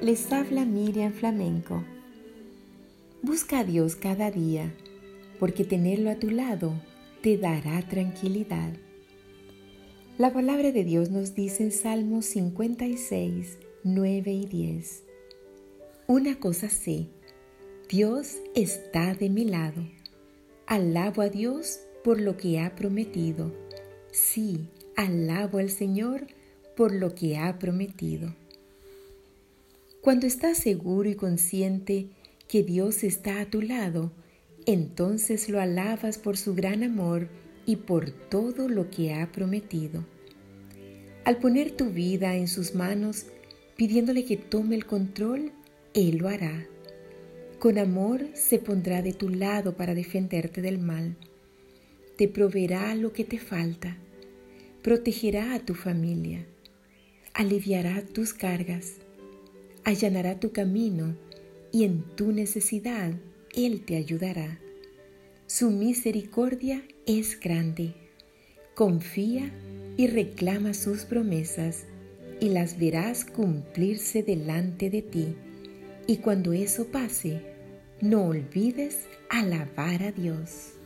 Les habla Miriam Flamenco. Busca a Dios cada día, porque tenerlo a tu lado te dará tranquilidad. La palabra de Dios nos dice en Salmos 56, 9 y 10. Una cosa sé, Dios está de mi lado. Alabo a Dios por lo que ha prometido. Sí, alabo al Señor por lo que ha prometido. Cuando estás seguro y consciente que Dios está a tu lado, entonces lo alabas por su gran amor y por todo lo que ha prometido. Al poner tu vida en sus manos, pidiéndole que tome el control, Él lo hará. Con amor se pondrá de tu lado para defenderte del mal. Te proveerá lo que te falta. Protegerá a tu familia. Aliviará tus cargas allanará tu camino y en tu necesidad Él te ayudará. Su misericordia es grande. Confía y reclama sus promesas y las verás cumplirse delante de ti. Y cuando eso pase, no olvides alabar a Dios.